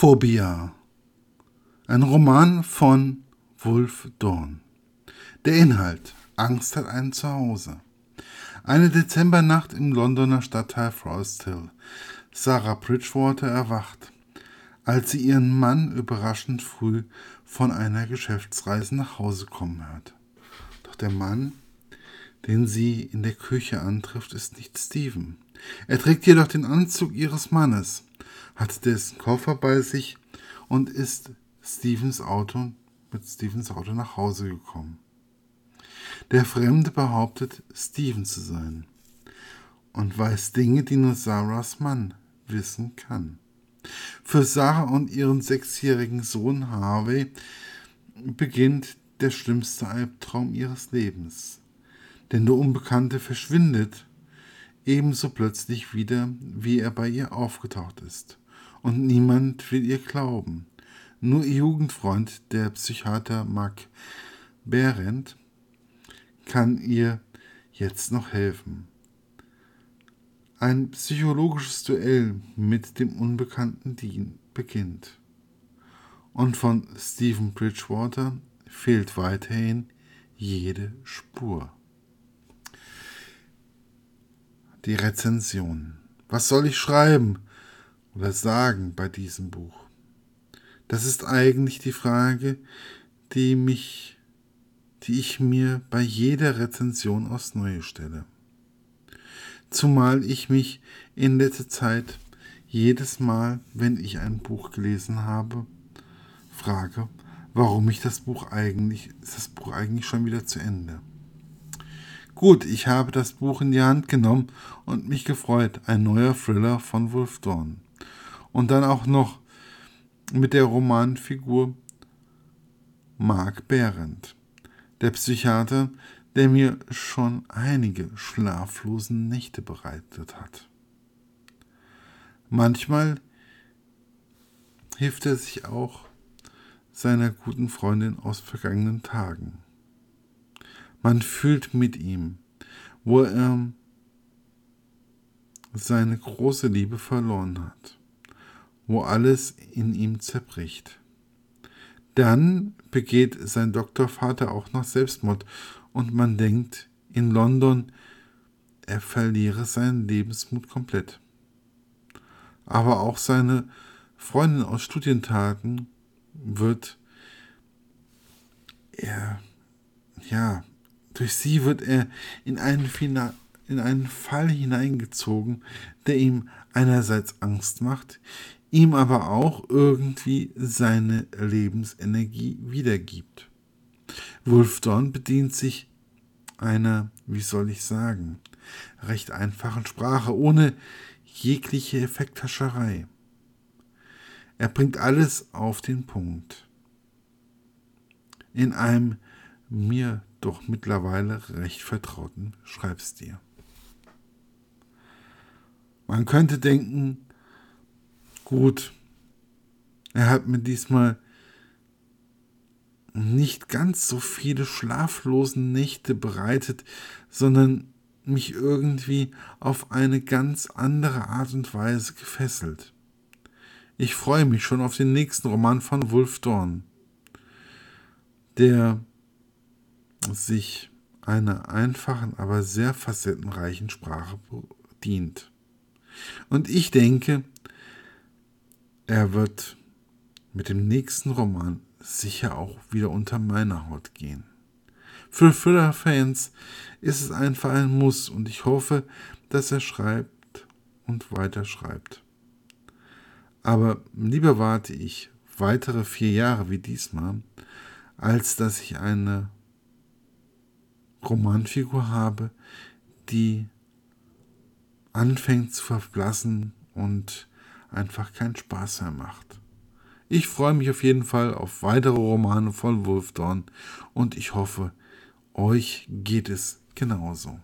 Phobia. Ein Roman von Wolf Dorn. Der Inhalt. Angst hat ein Zuhause. Eine Dezembernacht im Londoner Stadtteil Forest Hill. Sarah Bridgewater erwacht, als sie ihren Mann überraschend früh von einer Geschäftsreise nach Hause kommen hört. Doch der Mann, den sie in der Küche antrifft, ist nicht Stephen. Er trägt jedoch den Anzug ihres Mannes hat dessen Koffer bei sich und ist Stevens Auto mit Stevens Auto nach Hause gekommen. Der Fremde behauptet, Steven zu sein und weiß Dinge, die nur Sarahs Mann wissen kann. Für Sarah und ihren sechsjährigen Sohn Harvey beginnt der schlimmste Albtraum ihres Lebens. Denn der Unbekannte verschwindet ebenso plötzlich wieder, wie er bei ihr aufgetaucht ist und niemand will ihr glauben. Nur ihr Jugendfreund, der Psychiater Mark Behrendt, kann ihr jetzt noch helfen. Ein psychologisches Duell mit dem unbekannten Dean beginnt. Und von Stephen Bridgewater fehlt weiterhin jede Spur. Die Rezension. Was soll ich schreiben? Oder sagen bei diesem Buch? Das ist eigentlich die Frage, die mich, die ich mir bei jeder Rezension aufs Neue stelle. Zumal ich mich in letzter Zeit jedes Mal, wenn ich ein Buch gelesen habe, frage, warum ich das Buch eigentlich, ist das Buch eigentlich schon wieder zu Ende? Gut, ich habe das Buch in die Hand genommen und mich gefreut. Ein neuer Thriller von Wolf Dorn. Und dann auch noch mit der Romanfigur Mark Behrendt, der Psychiater, der mir schon einige schlaflose Nächte bereitet hat. Manchmal hilft er sich auch seiner guten Freundin aus vergangenen Tagen. Man fühlt mit ihm, wo er seine große Liebe verloren hat wo alles in ihm zerbricht. Dann begeht sein Doktorvater auch noch Selbstmord und man denkt in London, er verliere seinen Lebensmut komplett. Aber auch seine Freundin aus Studientagen wird er, ja, durch sie wird er in einen, Fina in einen Fall hineingezogen, der ihm einerseits Angst macht, ihm aber auch irgendwie seine Lebensenergie wiedergibt. Wolfdorn bedient sich einer, wie soll ich sagen, recht einfachen Sprache, ohne jegliche Effekthascherei. Er bringt alles auf den Punkt. In einem mir doch mittlerweile recht vertrauten Schreibstil. Man könnte denken, Gut, er hat mir diesmal nicht ganz so viele schlaflosen Nächte bereitet, sondern mich irgendwie auf eine ganz andere Art und Weise gefesselt. Ich freue mich schon auf den nächsten Roman von Wolf Dorn, der sich einer einfachen, aber sehr facettenreichen Sprache dient. Und ich denke, er wird mit dem nächsten Roman sicher auch wieder unter meiner Haut gehen. Für Thriller-Fans ist es einfach ein Muss und ich hoffe, dass er schreibt und weiter schreibt. Aber lieber warte ich weitere vier Jahre wie diesmal, als dass ich eine Romanfigur habe, die anfängt zu verblassen und einfach keinen Spaß mehr macht. Ich freue mich auf jeden Fall auf weitere Romane von Wolfdorn und ich hoffe, euch geht es genauso.